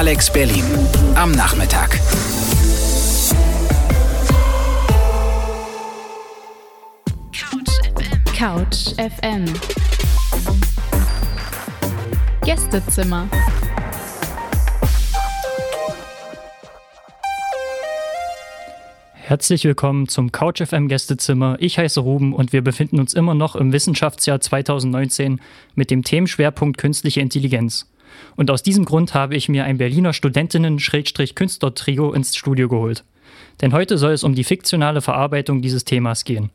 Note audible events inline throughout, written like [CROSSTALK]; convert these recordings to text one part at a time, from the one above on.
Alex Berlin am Nachmittag. Couch FM. Gästezimmer. Herzlich willkommen zum Couch FM Gästezimmer. Ich heiße Ruben und wir befinden uns immer noch im Wissenschaftsjahr 2019 mit dem Themenschwerpunkt künstliche Intelligenz. Und aus diesem Grund habe ich mir ein Berliner Studentinnen-Künstler-Trio ins Studio geholt. Denn heute soll es um die fiktionale Verarbeitung dieses Themas gehen.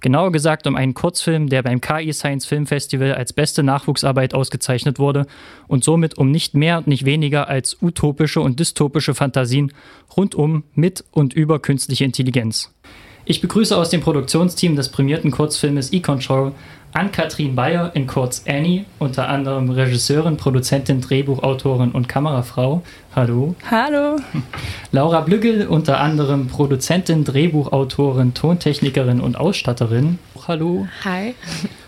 Genauer gesagt um einen Kurzfilm, der beim KI Science Film Festival als beste Nachwuchsarbeit ausgezeichnet wurde und somit um nicht mehr und nicht weniger als utopische und dystopische Fantasien rundum mit und über künstliche Intelligenz. Ich begrüße aus dem Produktionsteam des prämierten Kurzfilmes E-Control Ann-Kathrin Bayer in kurz Annie, unter anderem Regisseurin, Produzentin, Drehbuchautorin und Kamerafrau. Hallo. Hallo. Laura Blügel, unter anderem Produzentin, Drehbuchautorin, Tontechnikerin und Ausstatterin. Hallo. Hi.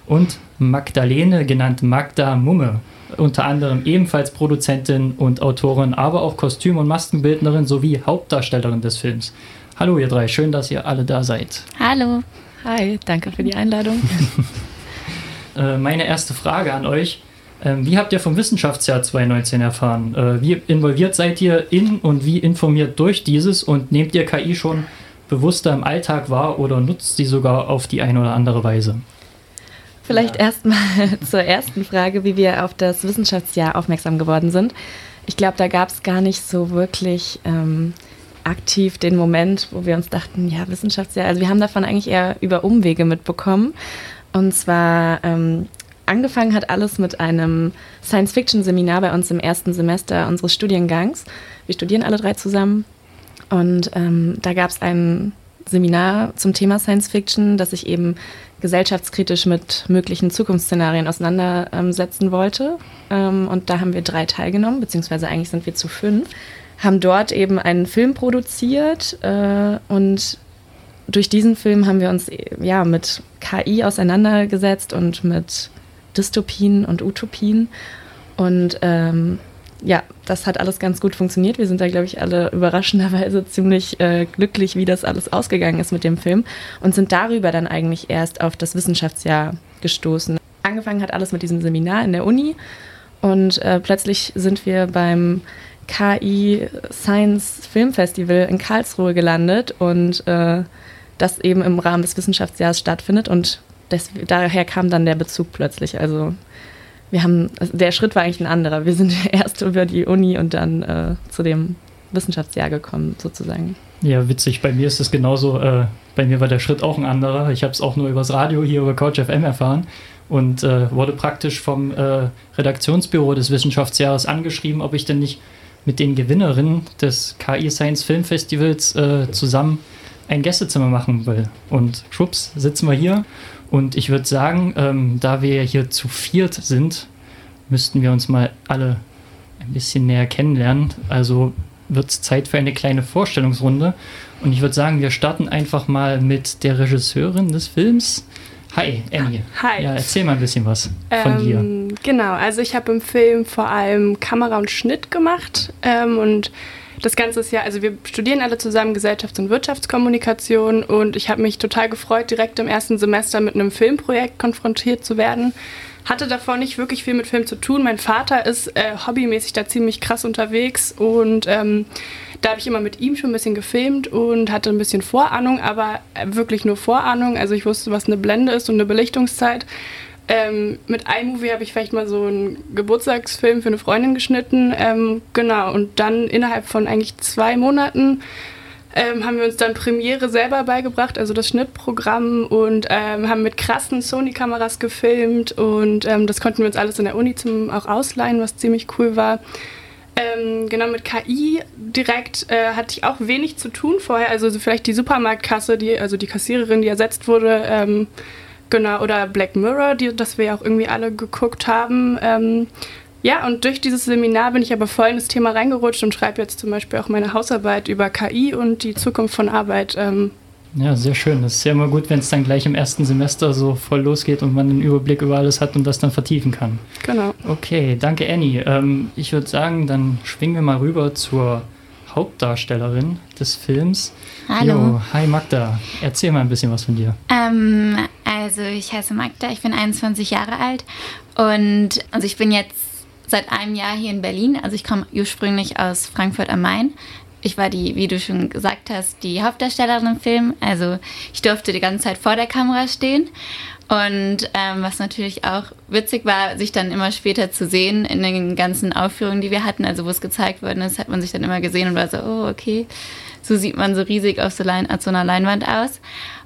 Und Magdalene, genannt Magda Mumme, unter anderem ebenfalls Produzentin und Autorin, aber auch Kostüm- und Maskenbildnerin sowie Hauptdarstellerin des Films. Hallo ihr drei, schön, dass ihr alle da seid. Hallo. Hi, danke für die Einladung. [LAUGHS] Äh, meine erste Frage an euch. Ähm, wie habt ihr vom Wissenschaftsjahr 2019 erfahren? Äh, wie involviert seid ihr in und wie informiert durch dieses und nehmt ihr KI schon bewusster im Alltag wahr oder nutzt sie sogar auf die eine oder andere Weise? Vielleicht ja. erstmal [LAUGHS] zur ersten Frage, wie wir auf das Wissenschaftsjahr aufmerksam geworden sind. Ich glaube, da gab es gar nicht so wirklich ähm, aktiv den Moment, wo wir uns dachten, ja, Wissenschaftsjahr, also wir haben davon eigentlich eher über Umwege mitbekommen. Und zwar ähm, angefangen hat alles mit einem Science-Fiction-Seminar bei uns im ersten Semester unseres Studiengangs. Wir studieren alle drei zusammen. Und ähm, da gab es ein Seminar zum Thema Science Fiction, das sich eben gesellschaftskritisch mit möglichen Zukunftsszenarien auseinandersetzen wollte. Ähm, und da haben wir drei teilgenommen, beziehungsweise eigentlich sind wir zu fünf, haben dort eben einen Film produziert äh, und durch diesen Film haben wir uns ja mit KI auseinandergesetzt und mit Dystopien und Utopien. Und ähm, ja, das hat alles ganz gut funktioniert. Wir sind da, glaube ich, alle überraschenderweise ziemlich äh, glücklich, wie das alles ausgegangen ist mit dem Film und sind darüber dann eigentlich erst auf das Wissenschaftsjahr gestoßen. Angefangen hat alles mit diesem Seminar in der Uni und äh, plötzlich sind wir beim KI Science Film Festival in Karlsruhe gelandet und äh, das eben im Rahmen des Wissenschaftsjahres stattfindet und des, daher kam dann der Bezug plötzlich. Also wir haben, der Schritt war eigentlich ein anderer. Wir sind [LAUGHS] erst über die Uni und dann äh, zu dem Wissenschaftsjahr gekommen, sozusagen. Ja, witzig. Bei mir ist es genauso. Äh, bei mir war der Schritt auch ein anderer. Ich habe es auch nur übers Radio hier über Couch FM erfahren und äh, wurde praktisch vom äh, Redaktionsbüro des Wissenschaftsjahres angeschrieben, ob ich denn nicht mit den Gewinnerinnen des KI Science Film Festivals äh, zusammen ein Gästezimmer machen will. Und schwupps, sitzen wir hier. Und ich würde sagen, ähm, da wir hier zu viert sind, müssten wir uns mal alle ein bisschen näher kennenlernen. Also wird es Zeit für eine kleine Vorstellungsrunde. Und ich würde sagen, wir starten einfach mal mit der Regisseurin des Films. Hi, Annie. Hi. Ja, erzähl mal ein bisschen was von ähm, dir. Genau, also ich habe im Film vor allem Kamera und Schnitt gemacht ähm, und das Ganze ist ja, also wir studieren alle zusammen Gesellschafts- und Wirtschaftskommunikation und ich habe mich total gefreut, direkt im ersten Semester mit einem Filmprojekt konfrontiert zu werden. Hatte davor nicht wirklich viel mit Film zu tun. Mein Vater ist äh, hobbymäßig da ziemlich krass unterwegs und ähm, da habe ich immer mit ihm schon ein bisschen gefilmt und hatte ein bisschen Vorahnung, aber wirklich nur Vorahnung. Also ich wusste, was eine Blende ist und eine Belichtungszeit. Ähm, mit iMovie habe ich vielleicht mal so einen Geburtstagsfilm für eine Freundin geschnitten. Ähm, genau, und dann innerhalb von eigentlich zwei Monaten ähm, haben wir uns dann Premiere selber beigebracht, also das Schnittprogramm und ähm, haben mit krassen Sony-Kameras gefilmt und ähm, das konnten wir uns alles in der Uni zum auch ausleihen, was ziemlich cool war. Ähm, genau, mit KI direkt äh, hatte ich auch wenig zu tun vorher. Also so vielleicht die Supermarktkasse, die, also die Kassiererin, die ersetzt wurde, ähm, Genau, oder Black Mirror, die, das wir ja auch irgendwie alle geguckt haben. Ähm, ja, und durch dieses Seminar bin ich aber voll in das Thema reingerutscht und schreibe jetzt zum Beispiel auch meine Hausarbeit über KI und die Zukunft von Arbeit. Ja, sehr schön. Das ist ja immer gut, wenn es dann gleich im ersten Semester so voll losgeht und man einen Überblick über alles hat und das dann vertiefen kann. Genau. Okay, danke Annie. Ähm, ich würde sagen, dann schwingen wir mal rüber zur Hauptdarstellerin des Films. Hallo. Jo, hi Magda, erzähl mal ein bisschen was von dir. Ähm, also ich heiße Magda, ich bin 21 Jahre alt und also ich bin jetzt seit einem Jahr hier in Berlin. Also ich komme ursprünglich aus Frankfurt am Main. Ich war die, wie du schon gesagt hast, die Hauptdarstellerin im Film. Also ich durfte die ganze Zeit vor der Kamera stehen. Und ähm, was natürlich auch witzig war, sich dann immer später zu sehen in den ganzen Aufführungen, die wir hatten, also wo es gezeigt worden ist, hat man sich dann immer gesehen und war so, oh, okay, so sieht man so riesig auf so, Lein auf so einer Leinwand aus.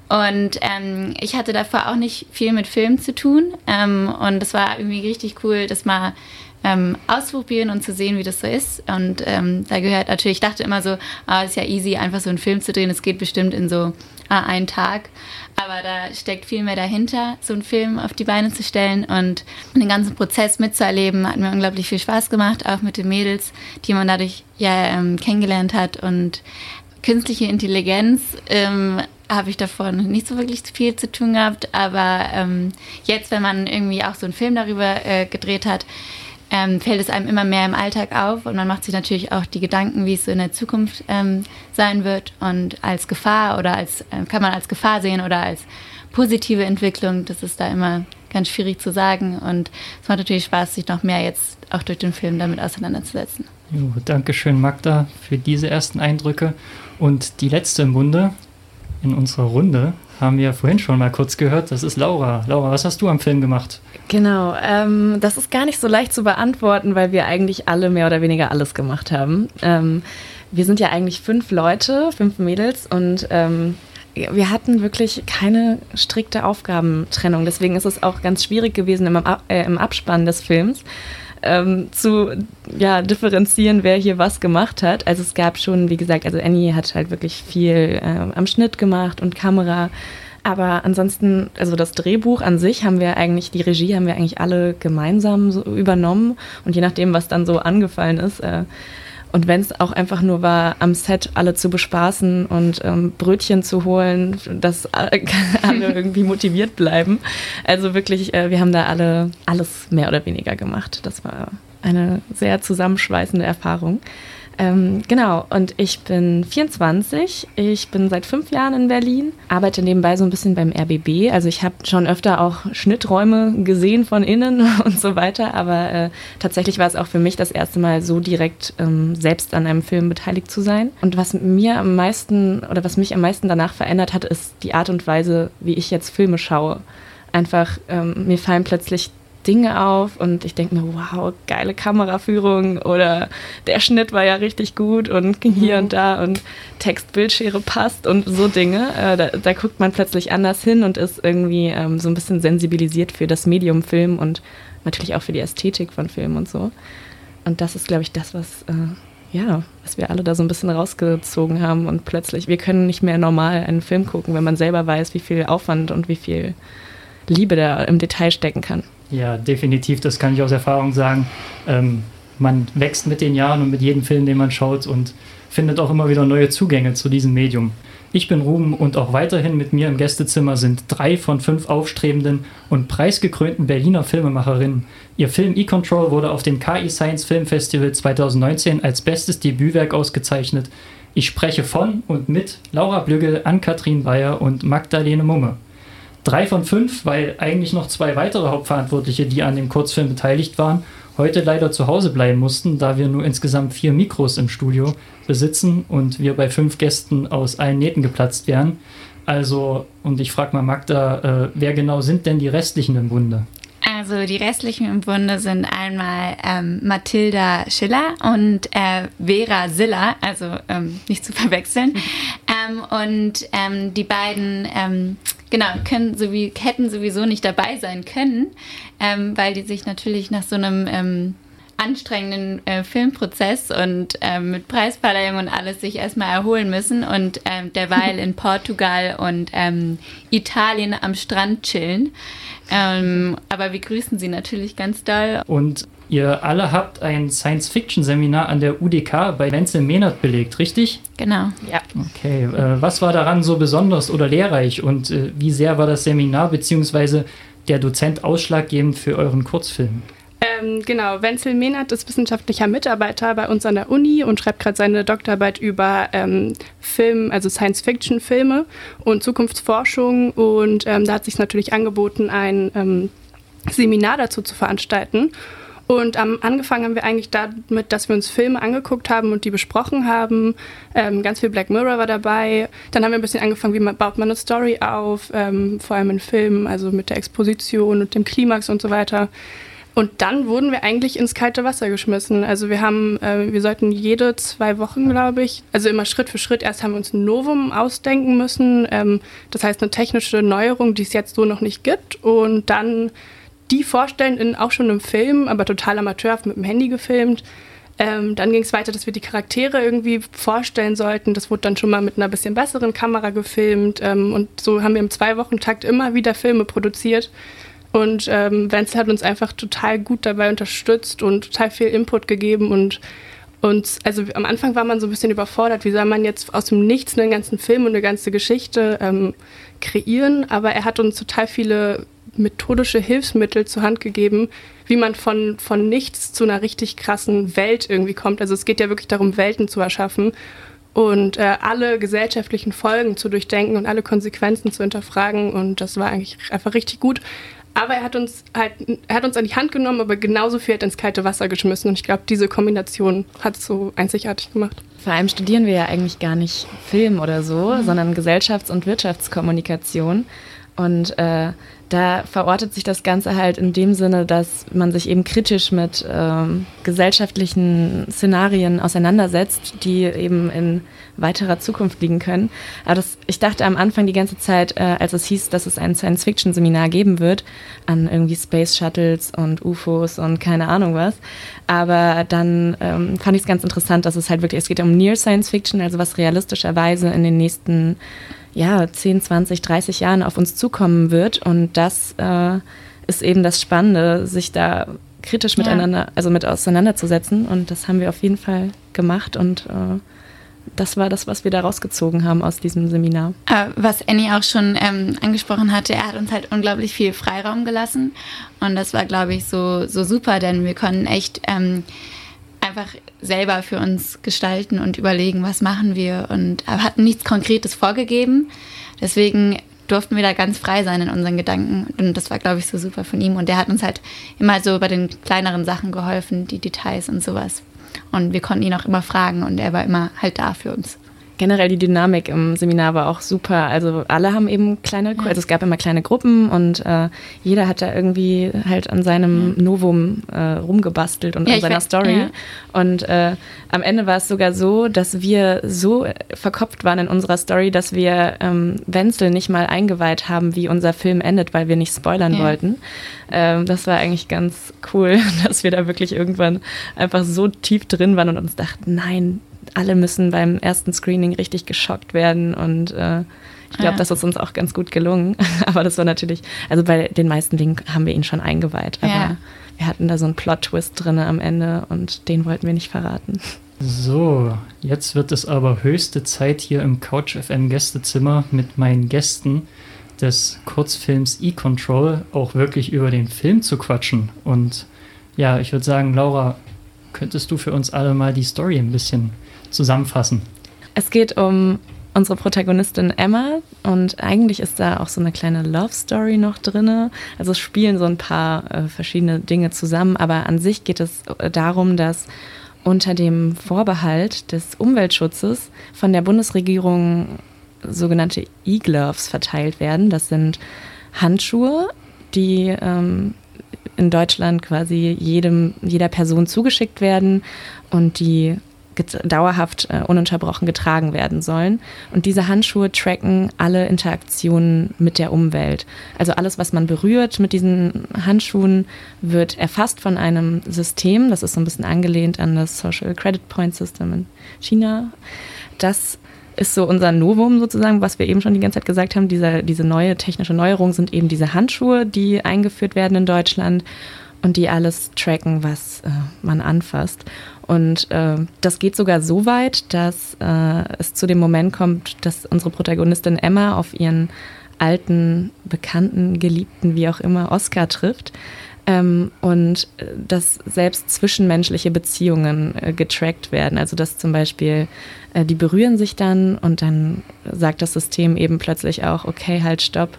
Und ähm, ich hatte davor auch nicht viel mit Film zu tun. Ähm, und es war irgendwie richtig cool, das mal ähm, ausprobieren und zu sehen, wie das so ist. Und ähm, da gehört natürlich, ich dachte immer so, ah, ist ja easy, einfach so einen Film zu drehen. Es geht bestimmt in so ah, einen Tag. Aber da steckt viel mehr dahinter, so einen Film auf die Beine zu stellen und den ganzen Prozess mitzuerleben. Hat mir unglaublich viel Spaß gemacht, auch mit den Mädels, die man dadurch ja ähm, kennengelernt hat. Und künstliche Intelligenz ähm, habe ich davon nicht so wirklich viel zu tun gehabt. Aber ähm, jetzt, wenn man irgendwie auch so einen Film darüber äh, gedreht hat, ähm, fällt es einem immer mehr im Alltag auf und man macht sich natürlich auch die Gedanken, wie es so in der Zukunft ähm, sein wird und als Gefahr oder als äh, kann man als Gefahr sehen oder als positive Entwicklung. Das ist da immer ganz schwierig zu sagen und es macht natürlich Spaß, sich noch mehr jetzt auch durch den Film damit auseinanderzusetzen. Jo, Dankeschön, Magda, für diese ersten Eindrücke. Und die letzte im Bunde in unserer Runde haben wir vorhin schon mal kurz gehört. Das ist Laura. Laura, was hast du am Film gemacht? Genau, ähm, das ist gar nicht so leicht zu beantworten, weil wir eigentlich alle mehr oder weniger alles gemacht haben. Ähm, wir sind ja eigentlich fünf Leute, fünf Mädels und ähm, wir hatten wirklich keine strikte Aufgabentrennung. Deswegen ist es auch ganz schwierig gewesen im, äh, im Abspann des Films. Ähm, zu ja, differenzieren, wer hier was gemacht hat. Also es gab schon, wie gesagt, also Annie hat halt wirklich viel äh, am Schnitt gemacht und Kamera. Aber ansonsten, also das Drehbuch an sich haben wir eigentlich, die Regie haben wir eigentlich alle gemeinsam so übernommen. Und je nachdem, was dann so angefallen ist, äh, und wenn es auch einfach nur war, am Set alle zu bespaßen und ähm, Brötchen zu holen, dass [LAUGHS] alle irgendwie motiviert bleiben. Also wirklich, äh, wir haben da alle alles mehr oder weniger gemacht. Das war eine sehr zusammenschweißende Erfahrung. Ähm, genau, und ich bin 24. Ich bin seit fünf Jahren in Berlin, arbeite nebenbei so ein bisschen beim RBB. Also ich habe schon öfter auch Schnitträume gesehen von innen [LAUGHS] und so weiter, aber äh, tatsächlich war es auch für mich das erste Mal so direkt ähm, selbst an einem Film beteiligt zu sein. Und was mir am meisten oder was mich am meisten danach verändert hat, ist die Art und Weise, wie ich jetzt Filme schaue. Einfach, ähm, mir fallen plötzlich Dinge auf und ich denke mir, wow, geile Kameraführung oder der Schnitt war ja richtig gut und hier mhm. und da und Textbildschere passt und so Dinge. Äh, da, da, guckt man plötzlich anders hin und ist irgendwie ähm, so ein bisschen sensibilisiert für das Medium Film und natürlich auch für die Ästhetik von Film und so. Und das ist, glaube ich, das, was, äh, ja, was wir alle da so ein bisschen rausgezogen haben und plötzlich, wir können nicht mehr normal einen Film gucken, wenn man selber weiß, wie viel Aufwand und wie viel Liebe da im Detail stecken kann. Ja, definitiv, das kann ich aus Erfahrung sagen. Ähm, man wächst mit den Jahren und mit jedem Film, den man schaut und findet auch immer wieder neue Zugänge zu diesem Medium. Ich bin Ruben und auch weiterhin mit mir im Gästezimmer sind drei von fünf aufstrebenden und preisgekrönten Berliner Filmemacherinnen. Ihr Film E-Control wurde auf dem KI Science Film Festival 2019 als bestes Debütwerk ausgezeichnet. Ich spreche von und mit Laura Blügel, Ann-Kathrin Bayer und Magdalene Mumme. Drei von fünf, weil eigentlich noch zwei weitere Hauptverantwortliche, die an dem Kurzfilm beteiligt waren, heute leider zu Hause bleiben mussten, da wir nur insgesamt vier Mikros im Studio besitzen und wir bei fünf Gästen aus allen Nähten geplatzt wären. Also, und ich frage mal Magda, äh, wer genau sind denn die restlichen im Bunde? Also die restlichen im Bunde sind einmal ähm, Mathilda Schiller und äh, Vera Siller, also ähm, nicht zu verwechseln. Ähm, und ähm, die beiden ähm, genau, können sowie, hätten sowieso nicht dabei sein können, ähm, weil die sich natürlich nach so einem anstrengenden äh, Filmprozess und ähm, mit Preisverleihung und alles sich erstmal erholen müssen und ähm, derweil in [LAUGHS] Portugal und ähm, Italien am Strand chillen. Ähm, aber wir grüßen sie natürlich ganz doll. Und Ihr alle habt ein Science-Fiction-Seminar an der UDK bei Wenzel Mehnert belegt, richtig? Genau. Ja. Okay, äh, was war daran so besonders oder lehrreich und äh, wie sehr war das Seminar bzw. der Dozent ausschlaggebend für euren Kurzfilm? Ähm, genau, Wenzel Mehnert ist wissenschaftlicher Mitarbeiter bei uns an der Uni und schreibt gerade seine Doktorarbeit über ähm, Film, also Science-Fiction-Filme und Zukunftsforschung. Und ähm, da hat sich natürlich angeboten, ein ähm, Seminar dazu zu veranstalten. Und ähm, angefangen haben wir eigentlich damit, dass wir uns Filme angeguckt haben und die besprochen haben. Ähm, ganz viel Black Mirror war dabei. Dann haben wir ein bisschen angefangen, wie man, baut man eine Story auf, ähm, vor allem in Filmen, also mit der Exposition und dem Klimax und so weiter. Und dann wurden wir eigentlich ins kalte Wasser geschmissen. Also wir haben, äh, wir sollten jede zwei Wochen, glaube ich, also immer Schritt für Schritt, erst haben wir uns ein Novum ausdenken müssen. Ähm, das heißt eine technische Neuerung, die es jetzt so noch nicht gibt. Und dann die vorstellen, in, auch schon im Film, aber total amateurhaft mit dem Handy gefilmt. Ähm, dann ging es weiter, dass wir die Charaktere irgendwie vorstellen sollten. Das wurde dann schon mal mit einer bisschen besseren Kamera gefilmt. Ähm, und so haben wir im Zwei-Wochen-Takt immer wieder Filme produziert. Und ähm, Wenzel hat uns einfach total gut dabei unterstützt und total viel Input gegeben und und also am Anfang war man so ein bisschen überfordert, wie soll man jetzt aus dem Nichts einen ganzen Film und eine ganze Geschichte ähm, kreieren. Aber er hat uns total viele methodische Hilfsmittel zur Hand gegeben, wie man von, von nichts zu einer richtig krassen Welt irgendwie kommt. Also es geht ja wirklich darum, Welten zu erschaffen und äh, alle gesellschaftlichen Folgen zu durchdenken und alle Konsequenzen zu hinterfragen. Und das war eigentlich einfach richtig gut. Aber er hat uns halt, er hat uns an die Hand genommen, aber genauso viel hat ins kalte Wasser geschmissen. Und ich glaube, diese Kombination hat es so einzigartig gemacht. Vor allem studieren wir ja eigentlich gar nicht Film oder so, mhm. sondern Gesellschafts- und Wirtschaftskommunikation. Und äh, da verortet sich das Ganze halt in dem Sinne, dass man sich eben kritisch mit ähm, gesellschaftlichen Szenarien auseinandersetzt, die eben in weiterer Zukunft liegen können. Aber das, ich dachte am Anfang die ganze Zeit, äh, als es hieß, dass es ein Science-Fiction-Seminar geben wird, an irgendwie Space Shuttles und UFOs und keine Ahnung was. Aber dann ähm, fand ich es ganz interessant, dass es halt wirklich, es geht um Near Science Fiction, also was realistischerweise in den nächsten ja, 10, 20, 30 Jahren auf uns zukommen wird. Und das äh, ist eben das Spannende, sich da kritisch ja. miteinander, also mit auseinanderzusetzen. Und das haben wir auf jeden Fall gemacht und äh, das war das, was wir da rausgezogen haben aus diesem Seminar. Äh, was Annie auch schon ähm, angesprochen hatte, er hat uns halt unglaublich viel Freiraum gelassen. Und das war, glaube ich, so, so super, denn wir konnten echt ähm, einfach selber für uns gestalten und überlegen, was machen wir. Und hatten nichts Konkretes vorgegeben. Deswegen durften wir da ganz frei sein in unseren Gedanken. Und das war, glaube ich, so super von ihm. Und der hat uns halt immer so bei den kleineren Sachen geholfen, die Details und sowas. Und wir konnten ihn auch immer fragen und er war immer halt da für uns generell die Dynamik im Seminar war auch super. Also alle haben eben kleine, also es gab immer kleine Gruppen und äh, jeder hat da irgendwie halt an seinem Novum äh, rumgebastelt und ja, an seiner Story. Ja. Und äh, am Ende war es sogar so, dass wir so verkopft waren in unserer Story, dass wir ähm, Wenzel nicht mal eingeweiht haben, wie unser Film endet, weil wir nicht spoilern ja. wollten. Ähm, das war eigentlich ganz cool, [LAUGHS] dass wir da wirklich irgendwann einfach so tief drin waren und uns dachten, nein, alle müssen beim ersten Screening richtig geschockt werden und äh, ich glaube, ja. das ist uns auch ganz gut gelungen. [LAUGHS] aber das war natürlich, also bei den meisten Dingen haben wir ihn schon eingeweiht, aber ja. wir hatten da so einen Plot-Twist drin am Ende und den wollten wir nicht verraten. So, jetzt wird es aber höchste Zeit hier im Couch FM Gästezimmer mit meinen Gästen des Kurzfilms E-Control auch wirklich über den Film zu quatschen. Und ja, ich würde sagen, Laura, könntest du für uns alle mal die Story ein bisschen zusammenfassen? Es geht um unsere Protagonistin Emma und eigentlich ist da auch so eine kleine Love Story noch drin. Also es spielen so ein paar äh, verschiedene Dinge zusammen, aber an sich geht es äh, darum, dass unter dem Vorbehalt des Umweltschutzes von der Bundesregierung sogenannte E-Gloves verteilt werden. Das sind Handschuhe, die ähm, in Deutschland quasi jedem, jeder Person zugeschickt werden und die dauerhaft äh, ununterbrochen getragen werden sollen. Und diese Handschuhe tracken alle Interaktionen mit der Umwelt. Also alles, was man berührt mit diesen Handschuhen, wird erfasst von einem System. Das ist so ein bisschen angelehnt an das Social Credit Point System in China. Das ist so unser Novum sozusagen, was wir eben schon die ganze Zeit gesagt haben. Diese, diese neue technische Neuerung sind eben diese Handschuhe, die eingeführt werden in Deutschland. und die alles tracken, was äh, man anfasst. Und äh, das geht sogar so weit, dass äh, es zu dem Moment kommt, dass unsere Protagonistin Emma auf ihren alten, bekannten, geliebten, wie auch immer, Oscar trifft. Ähm, und äh, dass selbst zwischenmenschliche Beziehungen äh, getrackt werden. Also dass zum Beispiel äh, die berühren sich dann und dann sagt das System eben plötzlich auch, okay, halt, stopp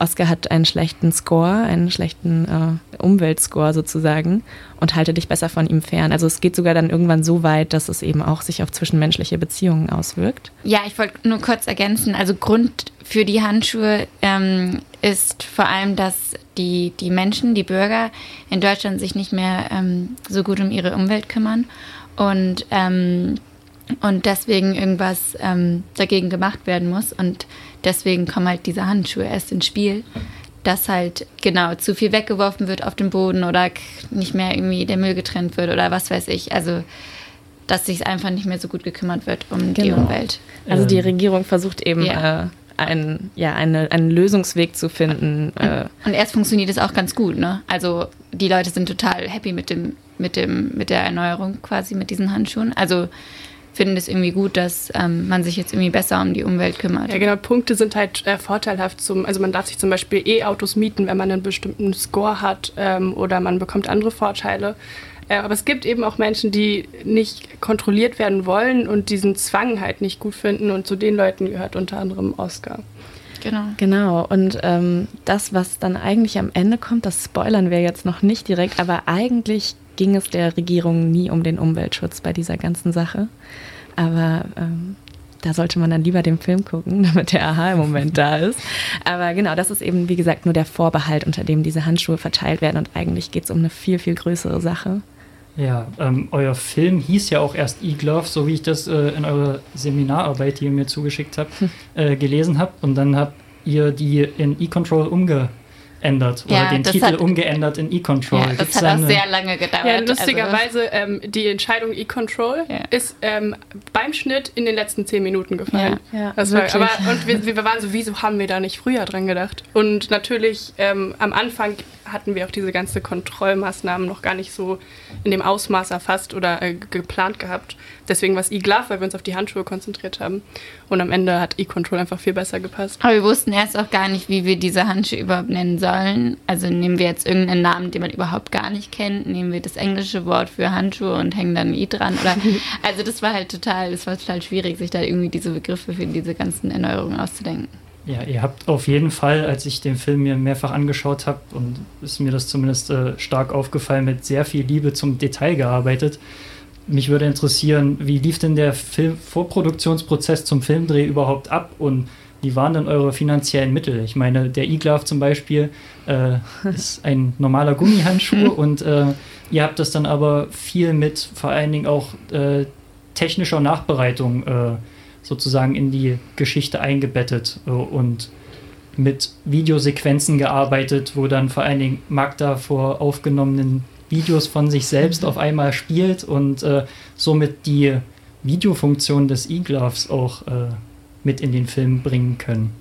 Oscar hat einen schlechten Score, einen schlechten äh, Umweltscore sozusagen und halte dich besser von ihm fern. Also es geht sogar dann irgendwann so weit, dass es eben auch sich auf zwischenmenschliche Beziehungen auswirkt. Ja, ich wollte nur kurz ergänzen. Also Grund für die Handschuhe ähm, ist vor allem, dass die, die Menschen, die Bürger in Deutschland sich nicht mehr ähm, so gut um ihre Umwelt kümmern und ähm, und deswegen irgendwas ähm, dagegen gemacht werden muss. Und deswegen kommen halt diese Handschuhe erst ins Spiel, dass halt genau zu viel weggeworfen wird auf dem Boden oder nicht mehr irgendwie der Müll getrennt wird oder was weiß ich. Also dass sich einfach nicht mehr so gut gekümmert wird um genau. die Umwelt. Also die Regierung versucht eben ja. äh, einen, ja, eine, einen Lösungsweg zu finden. Und, äh. und erst funktioniert es auch ganz gut, ne? Also die Leute sind total happy mit dem, mit dem, mit der Erneuerung quasi mit diesen Handschuhen. Also finden es irgendwie gut, dass ähm, man sich jetzt irgendwie besser um die Umwelt kümmert. Ja, genau. Punkte sind halt äh, vorteilhaft. Zum, also man darf sich zum Beispiel E-Autos mieten, wenn man einen bestimmten Score hat ähm, oder man bekommt andere Vorteile. Äh, aber es gibt eben auch Menschen, die nicht kontrolliert werden wollen und diesen Zwang halt nicht gut finden. Und zu den Leuten gehört unter anderem Oscar. Genau. Genau. Und ähm, das, was dann eigentlich am Ende kommt, das spoilern wir jetzt noch nicht direkt, aber eigentlich ging es der Regierung nie um den Umweltschutz bei dieser ganzen Sache. Aber ähm, da sollte man dann lieber den Film gucken, [LAUGHS] damit der Aha im Moment da ist. Aber genau, das ist eben, wie gesagt, nur der Vorbehalt, unter dem diese Handschuhe verteilt werden. Und eigentlich geht es um eine viel, viel größere Sache. Ja, ähm, euer Film hieß ja auch erst E-Glove, so wie ich das äh, in eurer Seminararbeit, die ihr mir zugeschickt habt, [LAUGHS] äh, gelesen habe. Und dann habt ihr die in E-Control umge ändert oder ja, den Titel hat, umgeändert in E-Control. Ja, das hat auch sehr lange gedauert. Ja, lustigerweise, also. ähm, die Entscheidung E-Control ja. ist ähm, beim Schnitt in den letzten zehn Minuten gefallen. Ja, das war, aber, und wir, wir, waren so, wieso haben wir da nicht früher dran gedacht? Und natürlich ähm, am Anfang hatten wir auch diese ganze Kontrollmaßnahmen noch gar nicht so in dem Ausmaß erfasst oder äh, geplant gehabt. Deswegen war es E-Glove, weil wir uns auf die Handschuhe konzentriert haben. Und am Ende hat E-Control einfach viel besser gepasst. Aber wir wussten erst auch gar nicht, wie wir diese Handschuhe überhaupt nennen sollen. Also nehmen wir jetzt irgendeinen Namen, den man überhaupt gar nicht kennt, nehmen wir das englische Wort für Handschuhe und hängen dann I dran. Oder, [LAUGHS] also das war halt total, das war total schwierig, sich da irgendwie diese Begriffe für diese ganzen Erneuerungen auszudenken. Ja, ihr habt auf jeden Fall, als ich den Film mir mehrfach angeschaut habe, und ist mir das zumindest äh, stark aufgefallen, mit sehr viel Liebe zum Detail gearbeitet. Mich würde interessieren, wie lief denn der Film Vorproduktionsprozess zum Filmdreh überhaupt ab und wie waren denn eure finanziellen Mittel? Ich meine, der E-Glove zum Beispiel äh, [LAUGHS] ist ein normaler Gummihandschuh [LAUGHS] und äh, ihr habt das dann aber viel mit vor allen Dingen auch äh, technischer Nachbereitung äh, sozusagen in die Geschichte eingebettet äh, und mit Videosequenzen gearbeitet, wo dann vor allen Dingen Magda vor aufgenommenen Videos von sich selbst auf einmal spielt und äh, somit die Videofunktion des E-Gloves auch äh, mit in den Film bringen können.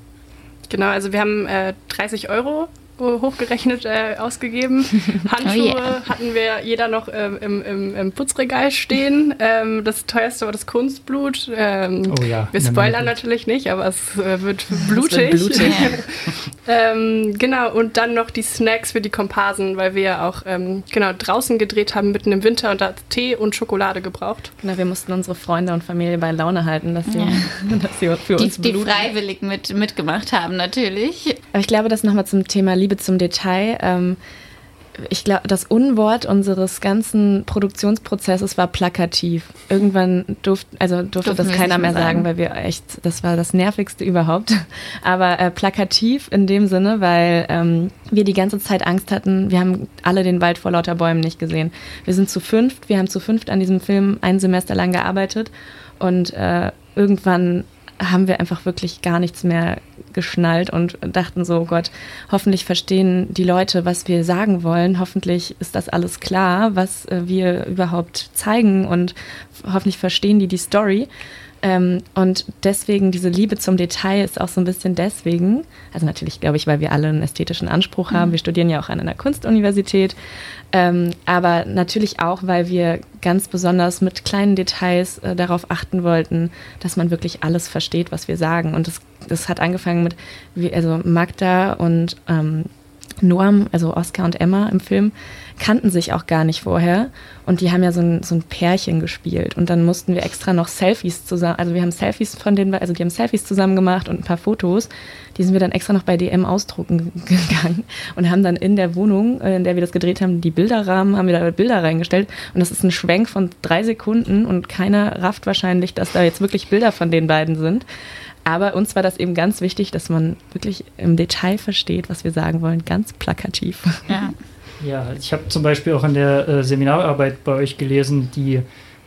Genau, also wir haben äh, 30 Euro hochgerechnet äh, ausgegeben. [LAUGHS] Handschuhe oh yeah. hatten wir jeder noch ähm, im, im, im, Putzregal stehen. Ähm, das teuerste war das Kunstblut. Ähm, oh ja, wir spoilern natürlich nicht, aber es äh, wird blutig. Wird blutig. [LAUGHS] Ähm, genau, und dann noch die Snacks für die Komparsen, weil wir auch ähm, genau draußen gedreht haben, mitten im Winter und da Tee und Schokolade gebraucht. Genau, wir mussten unsere Freunde und Familie bei Laune halten, dass sie, ja. [LAUGHS] dass sie für die, uns bluten. Die freiwillig mit, mitgemacht haben, natürlich. Aber ich glaube, das nochmal zum Thema Liebe zum Detail. Ähm, ich glaube, das Unwort unseres ganzen Produktionsprozesses war plakativ. Irgendwann durft, also durfte Durften das keiner mehr sagen, sagen, weil wir echt, das war das Nervigste überhaupt. [LAUGHS] Aber äh, plakativ in dem Sinne, weil ähm, wir die ganze Zeit Angst hatten. Wir haben alle den Wald vor lauter Bäumen nicht gesehen. Wir sind zu fünft, wir haben zu fünft an diesem Film ein Semester lang gearbeitet und äh, irgendwann haben wir einfach wirklich gar nichts mehr geschnallt und dachten so, oh Gott, hoffentlich verstehen die Leute, was wir sagen wollen. Hoffentlich ist das alles klar, was äh, wir überhaupt zeigen und hoffentlich verstehen die die Story. Ähm, und deswegen, diese Liebe zum Detail ist auch so ein bisschen deswegen, also natürlich glaube ich, weil wir alle einen ästhetischen Anspruch haben. Mhm. Wir studieren ja auch an einer Kunstuniversität, ähm, aber natürlich auch, weil wir ganz besonders mit kleinen Details äh, darauf achten wollten, dass man wirklich alles versteht, was wir sagen. Und das, das hat angefangen mit, also Magda und ähm, Noam, also Oscar und Emma im Film, kannten sich auch gar nicht vorher. Und die haben ja so ein, so ein Pärchen gespielt. Und dann mussten wir extra noch Selfies zusammen, also wir haben Selfies von denen, also die haben Selfies zusammen gemacht und ein paar Fotos. Die sind wir dann extra noch bei DM ausdrucken [LAUGHS] gegangen und haben dann in der Wohnung, äh, in der wir das gedreht haben, die Bilderrahmen, haben wir da Bilder reingestellt. Und das ist ein Schwenk von drei Sekunden und keiner rafft wahrscheinlich, dass da jetzt wirklich Bilder von den beiden sind. Aber uns war das eben ganz wichtig, dass man wirklich im Detail versteht, was wir sagen wollen, ganz plakativ. Ja, [LAUGHS] ja ich habe zum Beispiel auch in der äh, Seminararbeit bei euch gelesen, die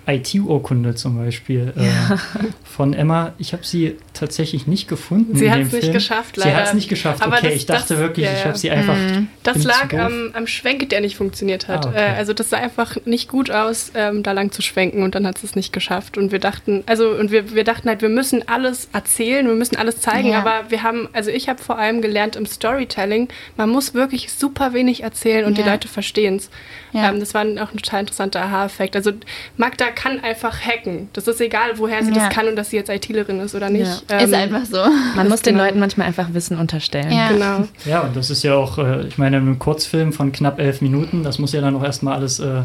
IT-Urkunde zum Beispiel äh, ja. von Emma. Ich habe sie tatsächlich nicht gefunden. Sie hat es nicht geschafft, leider. Sie hat es nicht geschafft. Aber okay, das, ich dachte das, wirklich, ja, ja. ich habe sie einfach. Mhm. Das lag am, am, Schwenk, der nicht funktioniert hat. Ah, okay. äh, also das sah einfach nicht gut aus, ähm, da lang zu schwenken und dann hat es nicht geschafft. Und wir dachten, also und wir, wir dachten halt, wir müssen alles erzählen, wir müssen alles zeigen. Aber wir haben, also ich habe vor allem gelernt im Storytelling, man muss wirklich super wenig erzählen und die Leute verstehen es. Ähm, das war auch ein total interessanter Aha-Effekt. Also Magda kann einfach hacken. Das ist egal, woher sie ja. das kann und dass sie jetzt ITlerin ist oder nicht. Ja. Ähm, ist einfach so. Man muss den genau. Leuten manchmal einfach Wissen unterstellen. Ja. Genau. Ja, und das ist ja auch, äh, ich meine, ein Kurzfilm von knapp elf Minuten, das muss ja dann auch erstmal alles äh,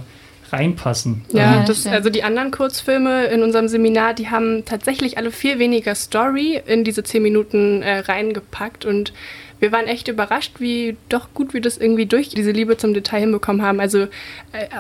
reinpassen. Ja, das, also die anderen Kurzfilme in unserem Seminar, die haben tatsächlich alle viel weniger Story in diese zehn Minuten äh, reingepackt und wir waren echt überrascht, wie doch gut wir das irgendwie durch diese Liebe zum Detail hinbekommen haben. Also äh,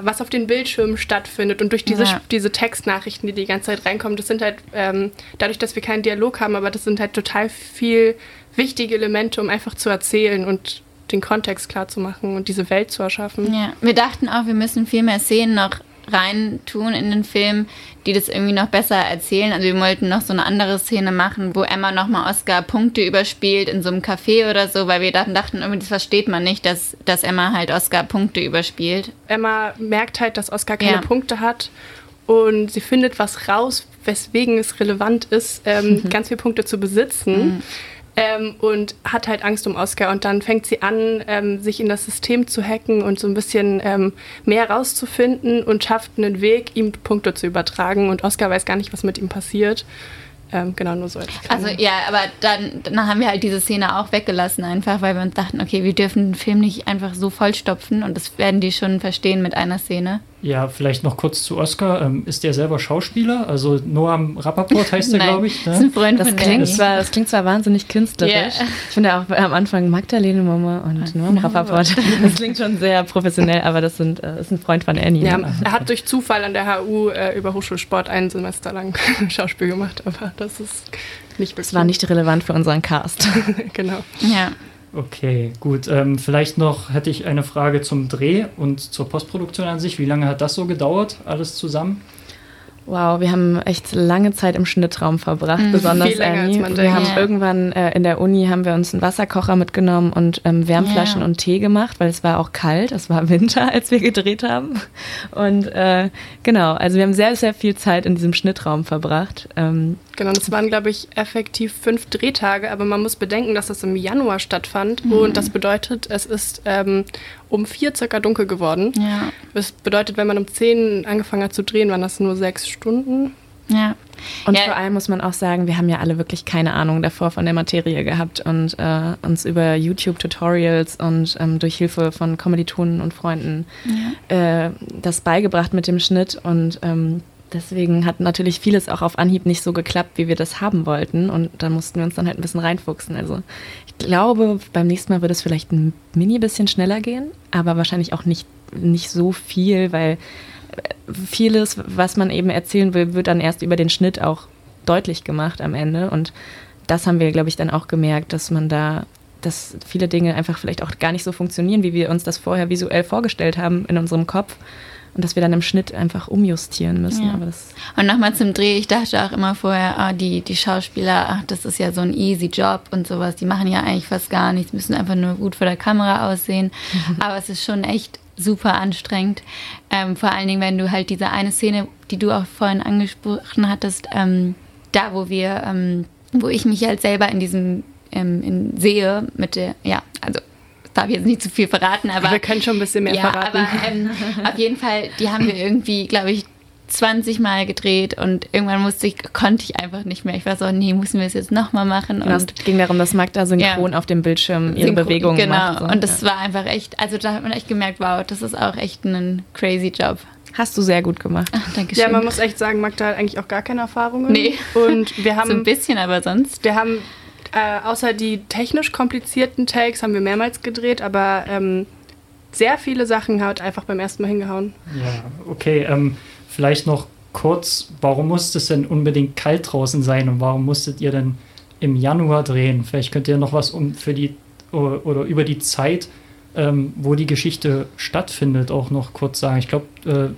was auf den Bildschirmen stattfindet und durch diese, ja. diese Textnachrichten, die die ganze Zeit reinkommen, das sind halt ähm, dadurch, dass wir keinen Dialog haben, aber das sind halt total viel wichtige Elemente, um einfach zu erzählen und den Kontext klar zu machen und diese Welt zu erschaffen. Ja, wir dachten auch, wir müssen viel mehr Szenen noch reintun in den Film, die das irgendwie noch besser erzählen. Also wir wollten noch so eine andere Szene machen, wo Emma nochmal Oscar Punkte überspielt in so einem Café oder so, weil wir dachten, dachten irgendwie, das versteht man nicht, dass, dass Emma halt Oscar Punkte überspielt. Emma merkt halt, dass Oscar keine ja. Punkte hat und sie findet was raus, weswegen es relevant ist, ähm, [LAUGHS] ganz viele Punkte zu besitzen. Mhm ähm, und hat halt Angst um Oscar. Und dann fängt sie an, ähm, sich in das System zu hacken und so ein bisschen ähm, mehr rauszufinden und schafft einen Weg, ihm Punkte zu übertragen. Und Oscar weiß gar nicht, was mit ihm passiert. Ähm, genau, nur so. Also ja, aber dann, dann haben wir halt diese Szene auch weggelassen einfach, weil wir uns dachten, okay, wir dürfen den Film nicht einfach so vollstopfen und das werden die schon verstehen mit einer Szene. Ja, vielleicht noch kurz zu Oscar. Ähm, ist der selber Schauspieler? Also Noam Rappaport heißt er, [LAUGHS] glaube ich. Ne? Das ist ein Freund das von klingt zwar, Das klingt zwar wahnsinnig künstlerisch. Yeah. Ich finde auch am Anfang Magdalene Mama und Noam Rappaport. [LAUGHS] Das klingt schon sehr professionell, aber das, sind, äh, ist ein Freund von Annie. Ja, er hat durch Zufall an der HU äh, über Hochschulsport ein Semester lang [LAUGHS] Schauspiel gemacht, aber das ist nicht wirklich. Das war nicht relevant für unseren Cast. genau. Ja. Okay, gut. Ähm, vielleicht noch hätte ich eine Frage zum Dreh und zur Postproduktion an sich. Wie lange hat das so gedauert, alles zusammen? Wow, wir haben echt lange Zeit im Schnittraum verbracht, mhm, besonders viel länger, Annie. wir haben ja. irgendwann äh, in der Uni haben wir uns einen Wasserkocher mitgenommen und ähm, Wärmflaschen ja. und Tee gemacht, weil es war auch kalt, es war [LAUGHS] Winter, als wir gedreht haben. Und äh, genau, also wir haben sehr, sehr viel Zeit in diesem Schnittraum verbracht. Ähm, Genau, das waren, glaube ich, effektiv fünf Drehtage, aber man muss bedenken, dass das im Januar stattfand mhm. und das bedeutet, es ist ähm, um vier circa dunkel geworden. Ja. Das bedeutet, wenn man um zehn angefangen hat zu drehen, waren das nur sechs Stunden. Ja. Und ja. vor allem muss man auch sagen, wir haben ja alle wirklich keine Ahnung davor von der Materie gehabt und äh, uns über YouTube-Tutorials und ähm, durch Hilfe von Kommilitonen und Freunden ja. äh, das beigebracht mit dem Schnitt und ähm, deswegen hat natürlich vieles auch auf Anhieb nicht so geklappt, wie wir das haben wollten. Und da mussten wir uns dann halt ein bisschen reinfuchsen. Also glaube, beim nächsten Mal wird es vielleicht ein mini bisschen schneller gehen, aber wahrscheinlich auch nicht, nicht so viel, weil äh, vieles, was man eben erzählen will, wird dann erst über den Schnitt auch deutlich gemacht am Ende. Und das haben wir, glaube ich, dann auch gemerkt, dass man da dass viele Dinge einfach vielleicht auch gar nicht so funktionieren, wie wir uns das vorher visuell vorgestellt haben in unserem Kopf und dass wir dann im Schnitt einfach umjustieren müssen. Ja. und nochmal zum Dreh, ich dachte auch immer vorher, ah, die, die Schauspieler, ach, das ist ja so ein easy Job und sowas, die machen ja eigentlich fast gar nichts, müssen einfach nur gut vor der Kamera aussehen. Aber es ist schon echt super anstrengend. Ähm, vor allen Dingen, wenn du halt diese eine Szene, die du auch vorhin angesprochen hattest, ähm, da, wo wir, ähm, wo ich mich halt selber in diesem ähm, in, sehe mit der, ja, also darf jetzt nicht zu viel verraten, aber. Wir können schon ein bisschen mehr ja, verraten. Aber ähm, auf jeden Fall, die haben wir irgendwie, glaube ich, 20 Mal gedreht und irgendwann musste ich, konnte ich einfach nicht mehr. Ich war so, nee, müssen wir es jetzt nochmal machen. Genau, und es ging darum, dass Magda synchron ja, auf dem Bildschirm ihre synchron, Bewegungen genau. macht. Genau, und das ja. war einfach echt, also da hat man echt gemerkt, wow, das ist auch echt ein crazy Job. Hast du sehr gut gemacht. Ach, Dankeschön. Ja, man muss echt sagen, Magda hat eigentlich auch gar keine Erfahrungen. Nee. Und wir haben. [LAUGHS] so ein bisschen, aber sonst. Wir haben, äh, außer die technisch komplizierten Takes, haben wir mehrmals gedreht, aber ähm, sehr viele Sachen hat einfach beim ersten Mal hingehauen. Ja, okay. Ähm, vielleicht noch kurz, warum musste es denn unbedingt kalt draußen sein und warum musstet ihr denn im Januar drehen? Vielleicht könnt ihr noch was um für die oder, über die Zeit, ähm, wo die Geschichte stattfindet, auch noch kurz sagen. Ich glaube, äh,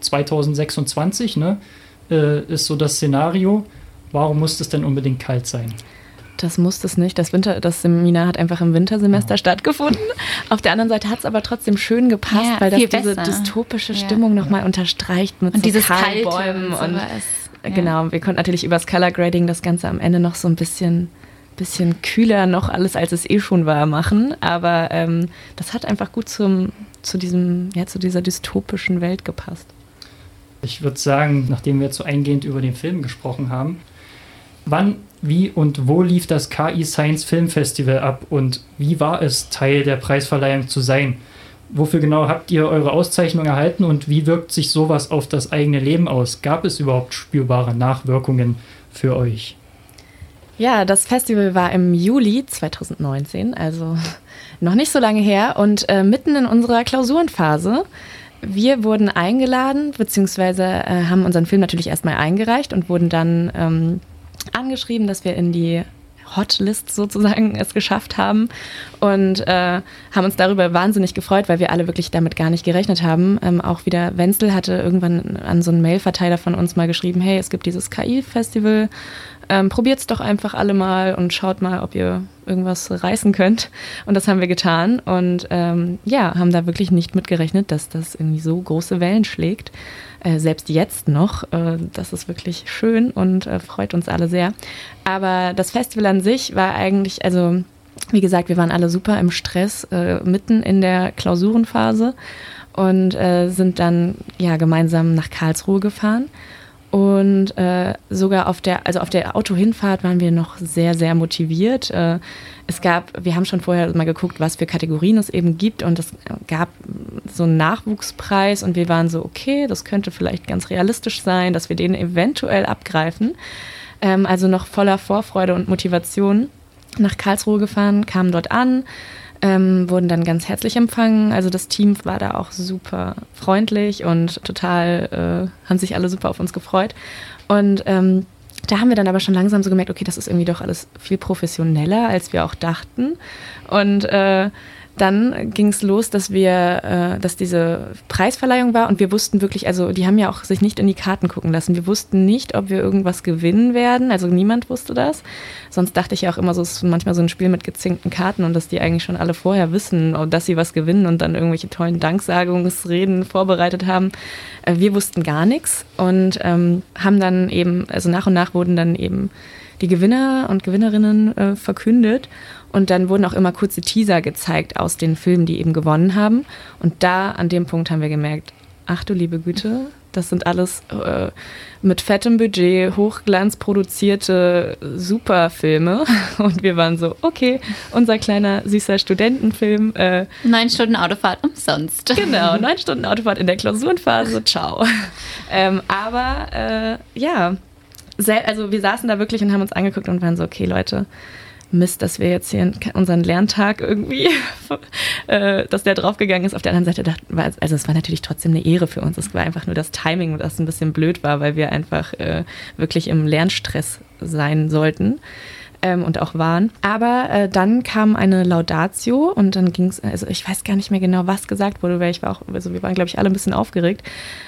2026 ne, äh, ist so das Szenario. Warum muss es denn unbedingt kalt sein? Das musste es nicht. Das, Winter, das Seminar hat einfach im Wintersemester ja. stattgefunden. Auf der anderen Seite hat es aber trotzdem schön gepasst, ja, weil das diese dystopische Stimmung ja. nochmal unterstreicht mit und so dieses Kahlbäumen. Und, und ja. Genau, wir konnten natürlich übers Color Grading das Ganze am Ende noch so ein bisschen, bisschen kühler noch alles, als es eh schon war, machen. Aber ähm, das hat einfach gut zum, zu, diesem, ja, zu dieser dystopischen Welt gepasst. Ich würde sagen, nachdem wir jetzt so eingehend über den Film gesprochen haben, wann wie und wo lief das KI Science Film Festival ab und wie war es, Teil der Preisverleihung zu sein? Wofür genau habt ihr eure Auszeichnung erhalten und wie wirkt sich sowas auf das eigene Leben aus? Gab es überhaupt spürbare Nachwirkungen für euch? Ja, das Festival war im Juli 2019, also noch nicht so lange her und äh, mitten in unserer Klausurenphase. Wir wurden eingeladen, beziehungsweise äh, haben unseren Film natürlich erstmal eingereicht und wurden dann ähm, angeschrieben, dass wir in die Hotlist sozusagen es geschafft haben und äh, haben uns darüber wahnsinnig gefreut, weil wir alle wirklich damit gar nicht gerechnet haben. Ähm, auch wieder Wenzel hatte irgendwann an so einen Mailverteiler von uns mal geschrieben, hey, es gibt dieses KI-Festival, ähm, es doch einfach alle mal und schaut mal, ob ihr irgendwas reißen könnt. Und das haben wir getan und ähm, ja, haben da wirklich nicht mitgerechnet, dass das irgendwie so große Wellen schlägt. Äh, selbst jetzt noch. Äh, das ist wirklich schön und äh, freut uns alle sehr. Aber das Festival an sich war eigentlich, also wie gesagt, wir waren alle super im Stress, äh, mitten in der Klausurenphase und äh, sind dann ja gemeinsam nach Karlsruhe gefahren. Und äh, sogar auf der, also auf der Autohinfahrt waren wir noch sehr, sehr motiviert. Äh, es gab, wir haben schon vorher mal geguckt, was für Kategorien es eben gibt und es gab so einen Nachwuchspreis und wir waren so, okay, das könnte vielleicht ganz realistisch sein, dass wir den eventuell abgreifen. Ähm, also noch voller Vorfreude und Motivation nach Karlsruhe gefahren, kamen dort an, ähm, wurden dann ganz herzlich empfangen. Also das Team war da auch super freundlich und total, äh, haben sich alle super auf uns gefreut. Und ähm, da haben wir dann aber schon langsam so gemerkt, okay, das ist irgendwie doch alles viel professioneller, als wir auch dachten. Und äh, dann ging es los, dass wir, äh, dass diese Preisverleihung war und wir wussten wirklich, also die haben ja auch sich nicht in die Karten gucken lassen. Wir wussten nicht, ob wir irgendwas gewinnen werden. Also niemand wusste das. Sonst dachte ich ja auch immer so, ist manchmal so ein Spiel mit gezinkten Karten und dass die eigentlich schon alle vorher wissen, dass sie was gewinnen und dann irgendwelche tollen Danksagungsreden vorbereitet haben. Äh, wir wussten gar nichts und ähm, haben dann eben, also nach und nach wurden dann eben die Gewinner und Gewinnerinnen äh, verkündet. Und dann wurden auch immer kurze Teaser gezeigt aus den Filmen, die eben gewonnen haben. Und da, an dem Punkt, haben wir gemerkt, ach du liebe Güte, das sind alles äh, mit fettem Budget, hochglanz produzierte Superfilme. [LAUGHS] Und wir waren so, okay, unser kleiner süßer Studentenfilm. Äh, neun Stunden Autofahrt umsonst. Genau, [LAUGHS] neun Stunden Autofahrt in der Klausurenphase, ciao. ähm, aber äh, ja, also wir saßen da wirklich und haben uns angeguckt und waren so, okay Leute, Mist, dass wir jetzt hier unseren Lerntag irgendwie, [LAUGHS] äh, dass der draufgegangen ist. Auf der anderen Seite, war, also es war natürlich trotzdem eine Ehre für uns. Es war einfach nur das Timing, das ein bisschen blöd war, weil wir einfach äh, wirklich im Lernstress sein sollten ähm, und auch waren. Aber äh, dann kam eine Laudatio und dann ging es, also ich weiß gar nicht mehr genau, was gesagt wurde, weil ich war auch, also wir waren, glaube ich, alle ein bisschen aufgeregt.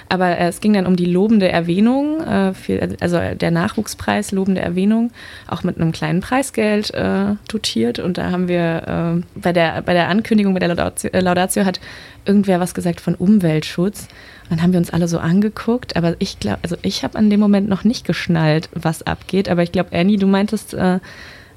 Aber äh, es ging dann um die lobende Erwähnung, äh, für, also der Nachwuchspreis lobende Erwähnung, auch mit einem kleinen Preisgeld äh, dotiert. Und da haben wir äh, bei, der, bei der Ankündigung, bei der Laudatio, äh, Laudatio hat irgendwer was gesagt von Umweltschutz. Dann haben wir uns alle so angeguckt, aber ich glaube, also ich habe an dem Moment noch nicht geschnallt, was abgeht. Aber ich glaube, Annie, du meintest, äh,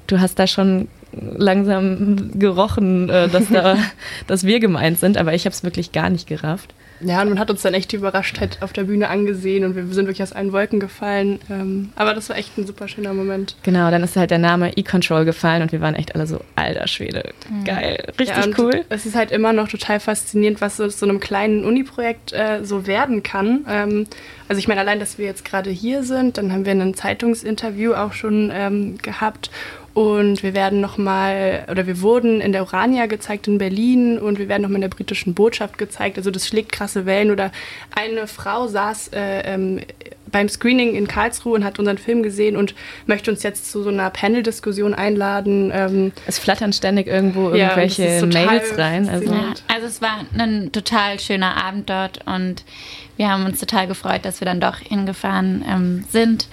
du hast da schon langsam gerochen, äh, dass, da, [LAUGHS] dass wir gemeint sind, aber ich habe es wirklich gar nicht gerafft. Ja, und man hat uns dann echt die Überraschtheit auf der Bühne angesehen und wir sind wirklich aus allen Wolken gefallen. Ähm, aber das war echt ein super schöner Moment. Genau, dann ist halt der Name E-Control gefallen und wir waren echt alle so, alter Schwede, mhm. geil, richtig ja, cool. Es ist halt immer noch total faszinierend, was so, so einem kleinen Uni-Projekt äh, so werden kann. Ähm, also ich meine, allein, dass wir jetzt gerade hier sind, dann haben wir ein Zeitungsinterview auch schon ähm, gehabt und wir werden nochmal, oder wir wurden in der Urania gezeigt in Berlin und wir werden nochmal in der britischen Botschaft gezeigt. Also das schlägt krasse Wellen. Oder eine Frau saß äh, ähm, beim Screening in Karlsruhe und hat unseren Film gesehen und möchte uns jetzt zu so einer Panel-Diskussion einladen. Ähm, es flattern ständig irgendwo irgendwelche ja, Mails rein. Also. Ja, also es war ein total schöner Abend dort und wir haben uns total gefreut, dass wir dann doch hingefahren ähm, sind.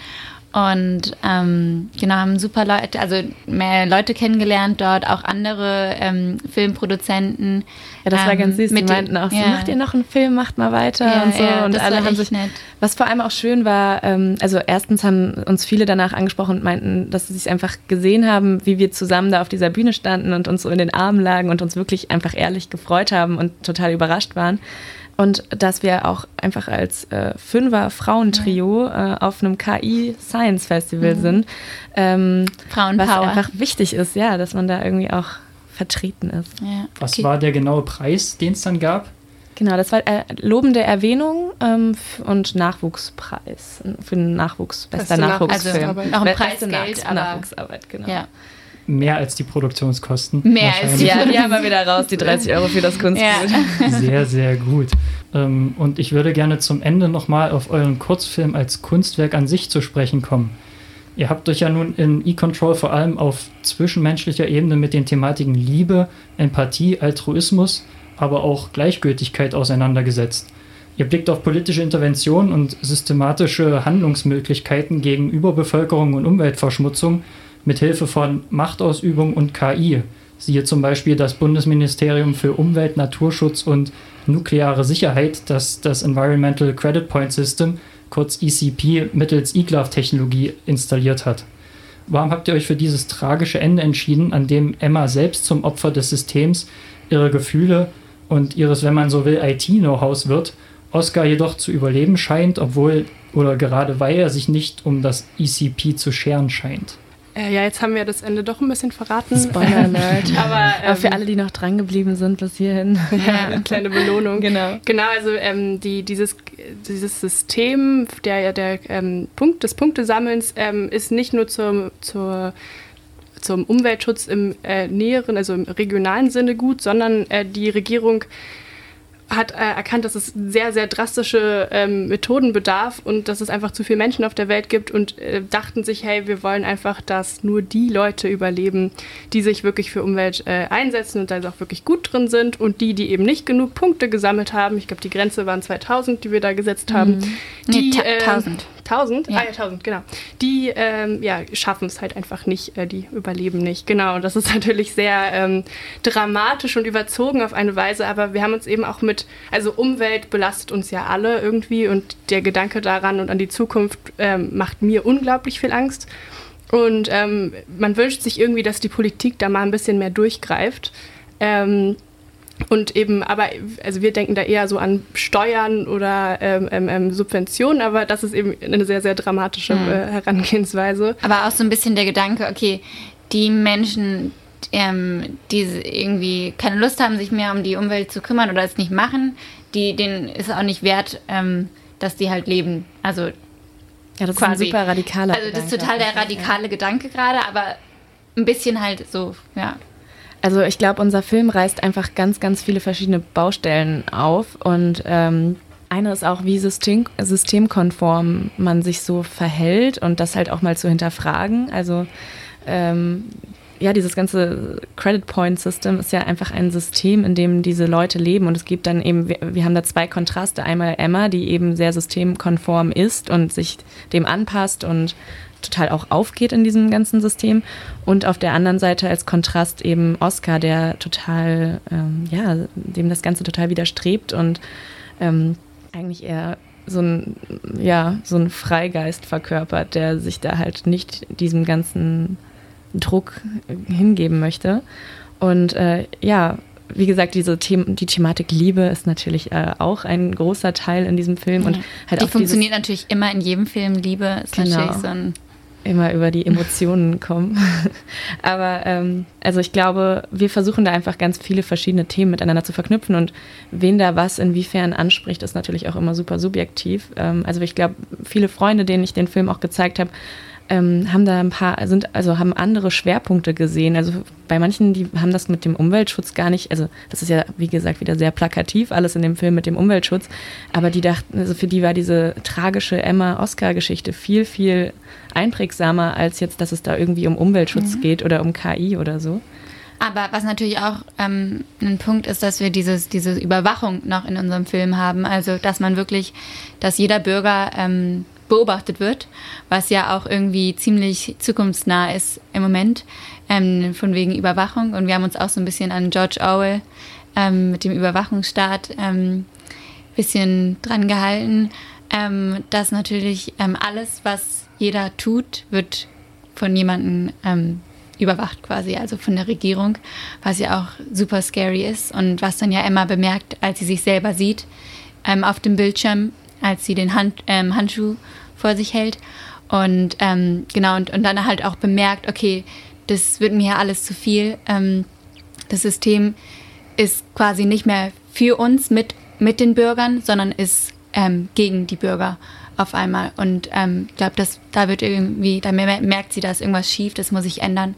Und ähm, genau, haben super Leute, also mehr Leute kennengelernt dort, auch andere ähm, Filmproduzenten. Ja, das war ganz süß. Die meinten auch so, ja. macht ihr noch einen Film, macht mal weiter ja, und so. Ja, und alle haben sich. Nett. Was vor allem auch schön war, ähm, also erstens haben uns viele danach angesprochen und meinten, dass sie sich einfach gesehen haben, wie wir zusammen da auf dieser Bühne standen und uns so in den Armen lagen und uns wirklich einfach ehrlich gefreut haben und total überrascht waren. Und dass wir auch einfach als äh, Fünfer-Frauentrio äh, auf einem KI-Science-Festival mhm. sind. Ähm, Frauenpower. Was einfach wichtig ist, ja, dass man da irgendwie auch vertreten ist. Ja. Was okay. war der genaue Preis, den es dann gab? Genau, das war äh, lobende Erwähnung ähm, und Nachwuchspreis für den Nachwuchs, bester Nachwuchsfilm. Also auch ein Preisgeld, aber Nachwuchsarbeit, genau. Ja mehr als die Produktionskosten. Mehr als ja, die haben wir wieder raus, die 30 Euro für das Kunstbild. Ja. [LAUGHS] Sehr, sehr gut. Ähm, und ich würde gerne zum Ende nochmal auf euren Kurzfilm als Kunstwerk an sich zu sprechen kommen. Ihr habt euch ja nun in E-Control vor allem auf zwischenmenschlicher Ebene mit den Thematiken Liebe, Empathie, Altruismus, aber auch Gleichgültigkeit auseinandergesetzt. Ihr blickt auf politische Intervention und systematische Handlungsmöglichkeiten gegen Überbevölkerung und Umweltverschmutzung mit Hilfe von Machtausübung und KI. Siehe zum Beispiel das Bundesministerium für Umwelt, Naturschutz und nukleare Sicherheit, das das Environmental Credit Point System, kurz ECP, mittels eGlove-Technologie installiert hat. Warum habt ihr euch für dieses tragische Ende entschieden, an dem Emma selbst zum Opfer des Systems, ihre Gefühle und ihres, wenn man so will, IT-Know-hows wird, Oscar jedoch zu überleben scheint, obwohl oder gerade weil er sich nicht um das ECP zu scheren scheint? Äh, ja, jetzt haben wir das Ende doch ein bisschen verraten. Spoiler Alert. [LAUGHS] Aber, ähm, Aber, für alle, die noch dran geblieben sind bis hierhin. Ja, eine kleine Belohnung. [LAUGHS] genau. Genau, also ähm, die, dieses, dieses System der, der ähm, Punkt, des Punktesammelns ähm, ist nicht nur zur, zur zum Umweltschutz im äh, näheren, also im regionalen Sinne gut, sondern äh, die Regierung hat äh, erkannt, dass es sehr, sehr drastische ähm, Methoden bedarf und dass es einfach zu viele Menschen auf der Welt gibt und äh, dachten sich, hey, wir wollen einfach, dass nur die Leute überleben, die sich wirklich für Umwelt äh, einsetzen und da auch wirklich gut drin sind und die, die eben nicht genug Punkte gesammelt haben, ich glaube, die Grenze waren 2000, die wir da gesetzt haben. Mhm. Die, nee, 1000. 1000? Ja. Ah ja, 1000, genau. Die ähm, ja, schaffen es halt einfach nicht, äh, die überleben nicht. Genau, das ist [LAUGHS] natürlich sehr ähm, dramatisch und überzogen auf eine Weise, aber wir haben uns eben auch mit, also Umwelt belastet uns ja alle irgendwie und der Gedanke daran und an die Zukunft ähm, macht mir unglaublich viel Angst. Und ähm, man wünscht sich irgendwie, dass die Politik da mal ein bisschen mehr durchgreift. Ähm, und eben, aber, also wir denken da eher so an Steuern oder ähm, ähm, ähm Subventionen, aber das ist eben eine sehr, sehr dramatische mhm. äh, Herangehensweise. Aber auch so ein bisschen der Gedanke, okay, die Menschen, ähm, die irgendwie keine Lust haben, sich mehr um die Umwelt zu kümmern oder es nicht machen, die, denen ist es auch nicht wert, ähm, dass die halt leben. Also ja, das quasi. ist ein super radikaler Also das ist total der radikale ja. Gedanke gerade, aber ein bisschen halt so, ja. Also ich glaube, unser Film reißt einfach ganz, ganz viele verschiedene Baustellen auf und ähm, eine ist auch, wie System, systemkonform man sich so verhält und das halt auch mal zu hinterfragen. Also ähm, ja, dieses ganze Credit Point System ist ja einfach ein System, in dem diese Leute leben. Und es gibt dann eben, wir, wir, haben da zwei Kontraste. Einmal Emma, die eben sehr systemkonform ist und sich dem anpasst und total auch aufgeht in diesem ganzen System. Und auf der anderen Seite als Kontrast eben Oscar, der total, ähm, ja, dem das Ganze total widerstrebt und ähm, eigentlich eher so ein, ja, so ein Freigeist verkörpert, der sich da halt nicht diesem ganzen Druck hingeben möchte. Und äh, ja, wie gesagt, diese The die Thematik Liebe ist natürlich äh, auch ein großer Teil in diesem Film. Ja. Und halt die funktioniert natürlich immer in jedem Film. Liebe ist genau. natürlich so ein immer über die Emotionen [LAUGHS] kommen. Aber ähm, also ich glaube, wir versuchen da einfach ganz viele verschiedene Themen miteinander zu verknüpfen und wen da was inwiefern anspricht, ist natürlich auch immer super subjektiv. Ähm, also ich glaube, viele Freunde, denen ich den Film auch gezeigt habe, ähm, haben da ein paar, sind, also haben andere Schwerpunkte gesehen. Also bei manchen, die haben das mit dem Umweltschutz gar nicht, also das ist ja, wie gesagt, wieder sehr plakativ, alles in dem Film mit dem Umweltschutz, aber die dachten, also für die war diese tragische Emma-Oscar-Geschichte viel, viel einprägsamer, als jetzt, dass es da irgendwie um Umweltschutz mhm. geht oder um KI oder so. Aber was natürlich auch ähm, ein Punkt ist, dass wir dieses, diese Überwachung noch in unserem Film haben. Also, dass man wirklich, dass jeder Bürger ähm, beobachtet wird, was ja auch irgendwie ziemlich zukunftsnah ist im Moment, ähm, von wegen Überwachung. Und wir haben uns auch so ein bisschen an George Orwell ähm, mit dem Überwachungsstaat ein ähm, bisschen dran gehalten, ähm, dass natürlich ähm, alles, was jeder tut, wird von jemandem ähm, überwacht quasi, also von der Regierung, was ja auch super scary ist und was dann ja Emma bemerkt, als sie sich selber sieht auf dem Bildschirm, als sie den Hand, ähm, Handschuh vor sich hält. Und ähm, genau, und, und dann halt auch bemerkt, okay, das wird mir alles zu viel. Ähm, das System ist quasi nicht mehr für uns mit, mit den Bürgern, sondern ist ähm, gegen die Bürger auf einmal. Und ähm, ich glaube, da wird irgendwie, da merkt sie, da ist irgendwas schief, das muss sich ändern.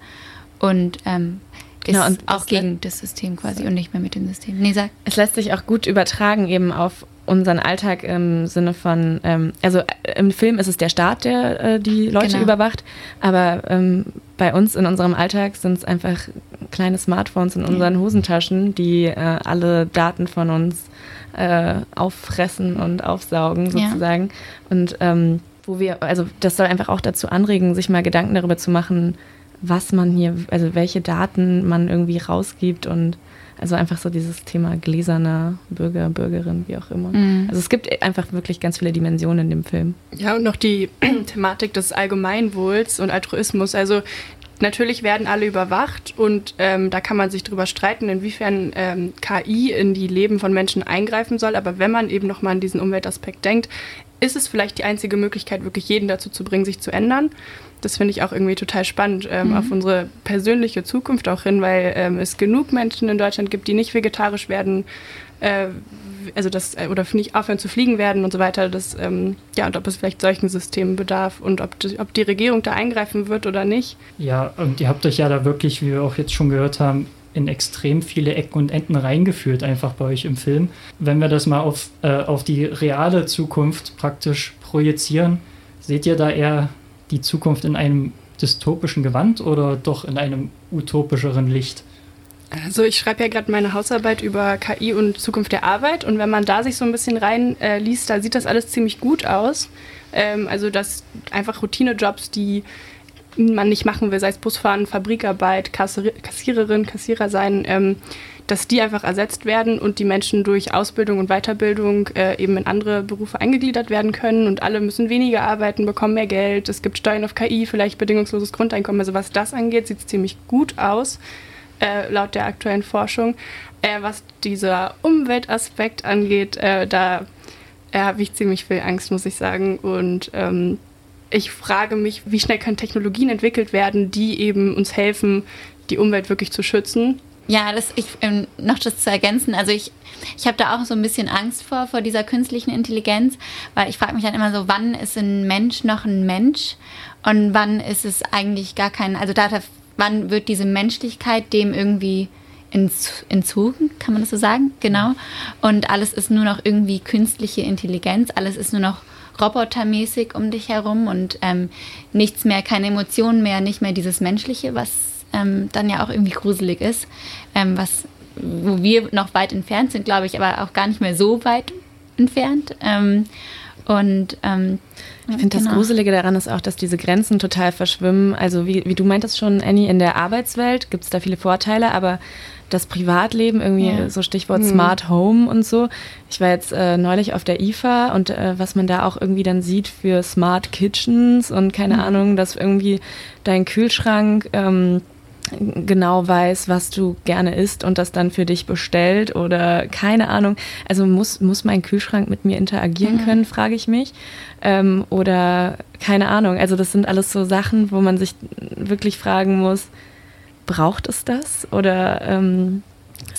Und ähm, ist genau, und auch gegen das System quasi und nicht mehr mit dem System. Nee, sag. Es lässt sich auch gut übertragen eben auf unseren Alltag im Sinne von, ähm, also äh, im Film ist es der Staat, der äh, die Leute genau. überwacht, aber ähm, bei uns in unserem Alltag sind es einfach kleine Smartphones in unseren Hosentaschen, die äh, alle Daten von uns äh, auffressen und aufsaugen sozusagen. Ja. Und ähm, wo wir, also das soll einfach auch dazu anregen, sich mal Gedanken darüber zu machen, was man hier, also welche Daten man irgendwie rausgibt und also einfach so dieses Thema gläserner Bürger, Bürgerin, wie auch immer. Mhm. Also es gibt einfach wirklich ganz viele Dimensionen in dem Film. Ja, und noch die [CLEARS THROAT] Thematik des Allgemeinwohls und Altruismus. Also natürlich werden alle überwacht und ähm, da kann man sich drüber streiten, inwiefern ähm, KI in die Leben von Menschen eingreifen soll. Aber wenn man eben nochmal an diesen Umweltaspekt denkt, ist es vielleicht die einzige Möglichkeit, wirklich jeden dazu zu bringen, sich zu ändern das finde ich auch irgendwie total spannend ähm, mhm. auf unsere persönliche Zukunft auch hin, weil ähm, es genug Menschen in Deutschland gibt, die nicht vegetarisch werden, äh, also das äh, oder nicht aufhören zu fliegen werden und so weiter. Das, ähm, ja, und ob es vielleicht solchen Systemen bedarf und ob die, ob die Regierung da eingreifen wird oder nicht. Ja, und ihr habt euch ja da wirklich, wie wir auch jetzt schon gehört haben, in extrem viele Ecken und Enden reingeführt, einfach bei euch im Film. Wenn wir das mal auf, äh, auf die reale Zukunft praktisch projizieren, seht ihr da eher die Zukunft in einem dystopischen Gewand oder doch in einem utopischeren Licht? Also ich schreibe ja gerade meine Hausarbeit über KI und Zukunft der Arbeit und wenn man da sich so ein bisschen reinliest, äh, da sieht das alles ziemlich gut aus. Ähm, also dass einfach Routinejobs, die man nicht machen will, sei es Busfahren, Fabrikarbeit, Kassiererin, Kassierer sein, ähm, dass die einfach ersetzt werden und die Menschen durch Ausbildung und Weiterbildung äh, eben in andere Berufe eingegliedert werden können und alle müssen weniger arbeiten, bekommen mehr Geld. Es gibt Steuern auf KI, vielleicht bedingungsloses Grundeinkommen. Also was das angeht, sieht es ziemlich gut aus, äh, laut der aktuellen Forschung. Äh, was dieser Umweltaspekt angeht, äh, da äh, habe ich ziemlich viel Angst, muss ich sagen. Und ähm, ich frage mich, wie schnell können Technologien entwickelt werden, die eben uns helfen, die Umwelt wirklich zu schützen ja, das, ich, ähm, noch das zu ergänzen. Also ich, ich habe da auch so ein bisschen Angst vor, vor dieser künstlichen Intelligenz, weil ich frage mich dann immer so, wann ist ein Mensch noch ein Mensch und wann ist es eigentlich gar kein, also da, wann wird diese Menschlichkeit dem irgendwie entzogen, kann man das so sagen? Genau. Und alles ist nur noch irgendwie künstliche Intelligenz, alles ist nur noch robotermäßig um dich herum und ähm, nichts mehr, keine Emotionen mehr, nicht mehr dieses Menschliche, was ähm, dann ja auch irgendwie gruselig ist, ähm, was, wo wir noch weit entfernt sind, glaube ich, aber auch gar nicht mehr so weit entfernt. Ähm, Und ähm, ich finde genau. das Gruselige daran ist auch, dass diese Grenzen total verschwimmen. Also wie, wie du meintest schon, Annie, in der Arbeitswelt gibt es da viele Vorteile, aber das Privatleben, irgendwie ja. so Stichwort mhm. Smart Home und so. Ich war jetzt äh, neulich auf der IFA und äh, was man da auch irgendwie dann sieht für Smart Kitchens und keine mhm. Ahnung, dass irgendwie dein Kühlschrank ähm, genau weiß, was du gerne isst und das dann für dich bestellt oder keine Ahnung. Also muss, muss mein Kühlschrank mit mir interagieren mhm. können, frage ich mich. Ähm, oder keine Ahnung. Also das sind alles so Sachen, wo man sich wirklich fragen muss, braucht es das? Oder ähm,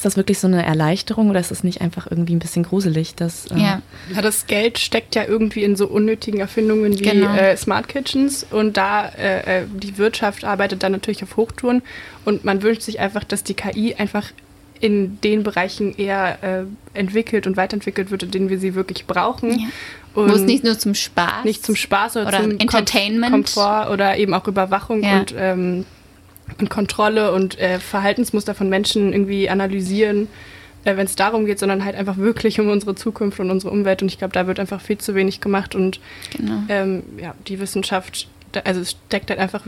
ist das wirklich so eine Erleichterung oder ist es nicht einfach irgendwie ein bisschen gruselig? Dass, äh ja. ja, das Geld steckt ja irgendwie in so unnötigen Erfindungen wie genau. äh, Smart Kitchens und da äh, äh, die Wirtschaft arbeitet dann natürlich auf Hochtouren und man wünscht sich einfach, dass die KI einfach in den Bereichen eher äh, entwickelt und weiterentwickelt wird, in denen wir sie wirklich brauchen. Ja. Wo es nicht nur zum Spaß nicht zum Spaß oder, oder zum Entertainment Komfort oder eben auch Überwachung ja. und ähm, und Kontrolle und äh, Verhaltensmuster von Menschen irgendwie analysieren, äh, wenn es darum geht, sondern halt einfach wirklich um unsere Zukunft und unsere Umwelt. Und ich glaube, da wird einfach viel zu wenig gemacht und genau. ähm, ja, die Wissenschaft, also es steckt halt einfach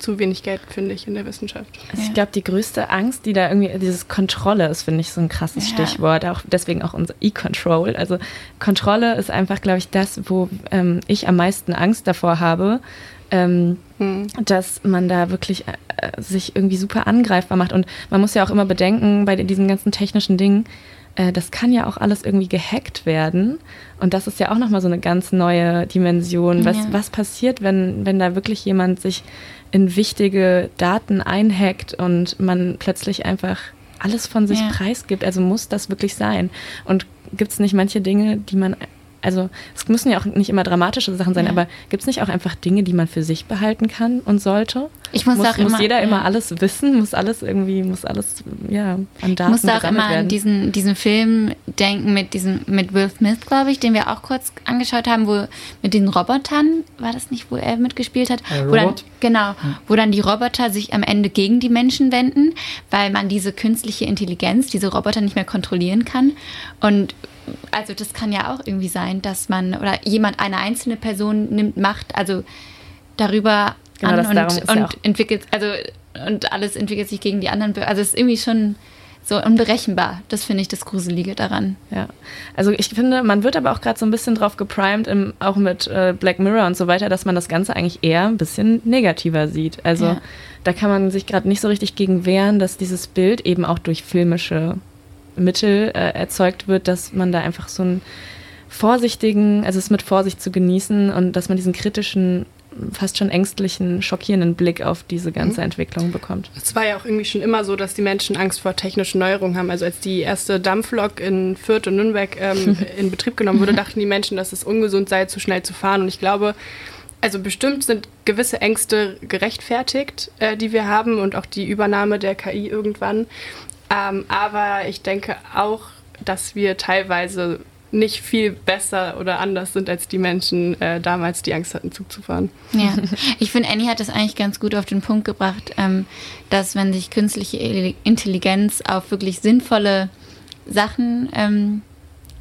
zu wenig Geld, finde ich, in der Wissenschaft. Also ich glaube, die größte Angst, die da irgendwie, dieses Kontrolle ist, finde ich, so ein krasses ja. Stichwort. Auch deswegen auch unser E-Control. Also Kontrolle ist einfach, glaube ich, das, wo ähm, ich am meisten Angst davor habe, ähm, hm. dass man da wirklich äh, sich irgendwie super angreifbar macht. Und man muss ja auch immer bedenken, bei diesen ganzen technischen Dingen, äh, das kann ja auch alles irgendwie gehackt werden. Und das ist ja auch nochmal so eine ganz neue Dimension. Was, ja. was passiert, wenn, wenn da wirklich jemand sich in wichtige Daten einhackt und man plötzlich einfach alles von sich ja. preisgibt? Also muss das wirklich sein? Und gibt es nicht manche Dinge, die man also es müssen ja auch nicht immer dramatische Sachen sein, ja. aber gibt es nicht auch einfach Dinge, die man für sich behalten kann und sollte? Ich muss, muss auch muss immer, jeder ja. immer alles wissen, muss alles irgendwie, muss alles ja an Daten Ich muss auch immer werden. an diesen, diesen Film denken mit diesem mit Will Smith, glaube ich, den wir auch kurz angeschaut haben, wo mit den Robotern war das nicht, wo er mitgespielt hat, äh, wo dann, genau, wo dann die Roboter sich am Ende gegen die Menschen wenden, weil man diese künstliche Intelligenz, diese Roboter nicht mehr kontrollieren kann und also das kann ja auch irgendwie sein, dass man oder jemand, eine einzelne Person nimmt Macht, also darüber genau, an und, und ja entwickelt, also und alles entwickelt sich gegen die anderen. Also es ist irgendwie schon so unberechenbar. Das finde ich das Gruselige daran. Ja, also ich finde, man wird aber auch gerade so ein bisschen drauf geprimed, im, auch mit äh, Black Mirror und so weiter, dass man das Ganze eigentlich eher ein bisschen negativer sieht. Also ja. da kann man sich gerade nicht so richtig gegen wehren, dass dieses Bild eben auch durch filmische Mittel äh, erzeugt wird, dass man da einfach so einen vorsichtigen, also es mit Vorsicht zu genießen und dass man diesen kritischen fast schon ängstlichen, schockierenden Blick auf diese ganze mhm. Entwicklung bekommt. Es war ja auch irgendwie schon immer so, dass die Menschen Angst vor technischen Neuerungen haben. Also als die erste Dampflok in Fürth und Nürnberg ähm, [LAUGHS] in Betrieb genommen wurde, dachten die Menschen, dass es ungesund sei, zu schnell zu fahren. Und ich glaube, also bestimmt sind gewisse Ängste gerechtfertigt, äh, die wir haben und auch die Übernahme der KI irgendwann. Ähm, aber ich denke auch, dass wir teilweise nicht viel besser oder anders sind als die Menschen äh, damals, die Angst hatten, Zug zu fahren. Ja, ich finde, Annie hat das eigentlich ganz gut auf den Punkt gebracht, ähm, dass wenn sich künstliche Intelligenz auf wirklich sinnvolle Sachen ähm,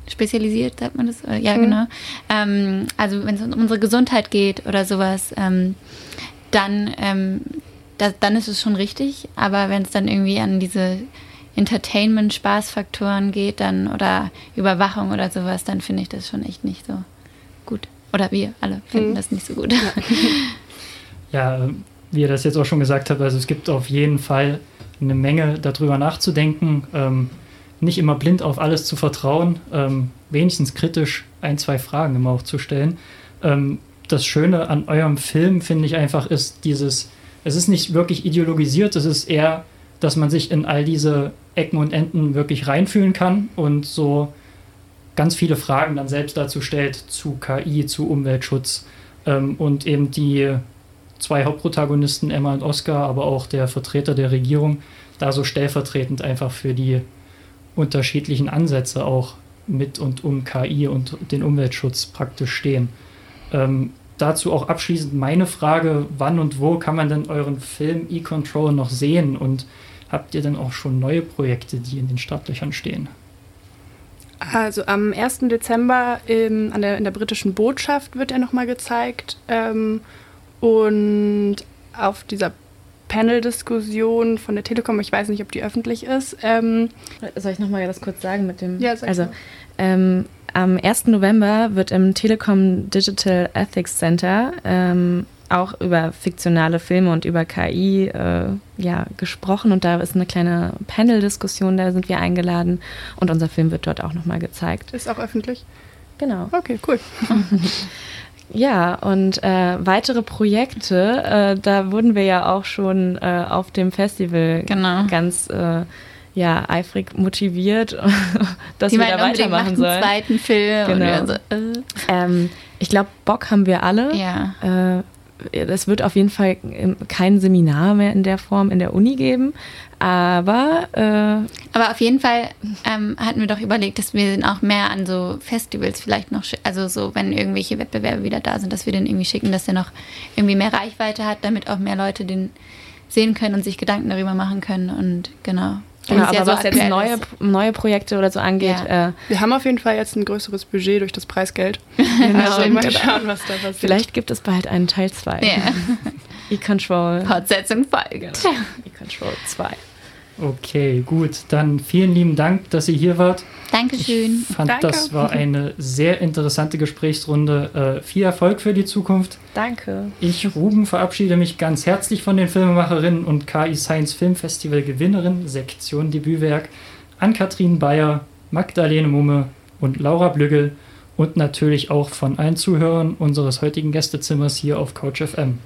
spezialisiert, sagt man das? Ja, mhm. genau. Ähm, also wenn es um unsere Gesundheit geht oder sowas, ähm, dann, ähm, da, dann ist es schon richtig. Aber wenn es dann irgendwie an diese Entertainment, Spaßfaktoren geht dann oder Überwachung oder sowas, dann finde ich das schon echt nicht so gut. Oder wir alle finden mhm. das nicht so gut. Ja, [LAUGHS] wie ihr das jetzt auch schon gesagt habt, also es gibt auf jeden Fall eine Menge darüber nachzudenken, ähm, nicht immer blind auf alles zu vertrauen, ähm, wenigstens kritisch ein, zwei Fragen immer auch zu stellen. Ähm, das Schöne an eurem Film, finde ich einfach, ist dieses, es ist nicht wirklich ideologisiert, es ist eher dass man sich in all diese Ecken und Enden wirklich reinfühlen kann und so ganz viele Fragen dann selbst dazu stellt zu KI, zu Umweltschutz ähm, und eben die zwei Hauptprotagonisten, Emma und Oscar, aber auch der Vertreter der Regierung, da so stellvertretend einfach für die unterschiedlichen Ansätze auch mit und um KI und den Umweltschutz praktisch stehen. Ähm, dazu auch abschließend meine Frage, wann und wo kann man denn euren Film E-Control noch sehen und Habt ihr denn auch schon neue Projekte, die in den Startlöchern stehen? Also am 1. Dezember im, an der, in der britischen Botschaft wird er nochmal gezeigt. Ähm, und auf dieser Panel-Diskussion von der Telekom, ich weiß nicht, ob die öffentlich ist. Ähm, Soll ich nochmal das kurz sagen mit dem? Ja, sag Also ähm, am 1. November wird im Telekom Digital Ethics Center ähm, auch über fiktionale Filme und über KI äh, ja, gesprochen und da ist eine kleine Panel-Diskussion, da sind wir eingeladen und unser Film wird dort auch nochmal gezeigt. ist auch öffentlich. Genau. Okay, cool. [LAUGHS] Ja, und äh, weitere Projekte, äh, da wurden wir ja auch schon äh, auf dem Festival Genau. ganz äh, ja, eifrig motiviert, [LAUGHS] dass Die wir da weitermachen einen sollen. zweiten Film. Genau. wir so, äh, Ähm, ich glaube, Bock haben wir alle. ja. Es wird auf jeden Fall ähm, kein Seminar mehr in der Form in der Uni geben, aber äh, Aber auf jeden Fall ähm, hatten wir doch überlegt, dass wir auch mehr an so Festivals vielleicht noch, also so, wenn irgendwelche Wettbewerbe wieder da sind, dass wir den irgendwie schicken, dass der noch irgendwie mehr Reichweite hat, damit auch mehr Leute den sehen können und sich Gedanken darüber machen können und genau. Genau, aber ja so was jetzt neue, ist. neue Projekte oder so angeht, Ja. äh, Wir haben auf jeden Fall jetzt ein größeres Budget durch das Preisgeld. [LAUGHS] genau, also mal genau. schauen, was da passiert. vielleicht gibt es bald einen Teil 2. Ja, [LAUGHS] E-Control. Fortsetzung folgt. E-Control 2. Okay, gut. Dann vielen lieben Dank, dass ihr hier wart. Dankeschön. Ich fand, Danke. das war eine sehr interessante Gesprächsrunde. Äh, viel Erfolg für die Zukunft. Danke. Ich, Ruben, verabschiede mich ganz herzlich von den Filmemacherinnen und KI Science Film Festival Gewinnerin, Sektion Debütwerk, an Kathrin Bayer, Magdalene Mumme und Laura Blügel und natürlich auch von allen Zuhörern unseres heutigen Gästezimmers hier auf Couch FM.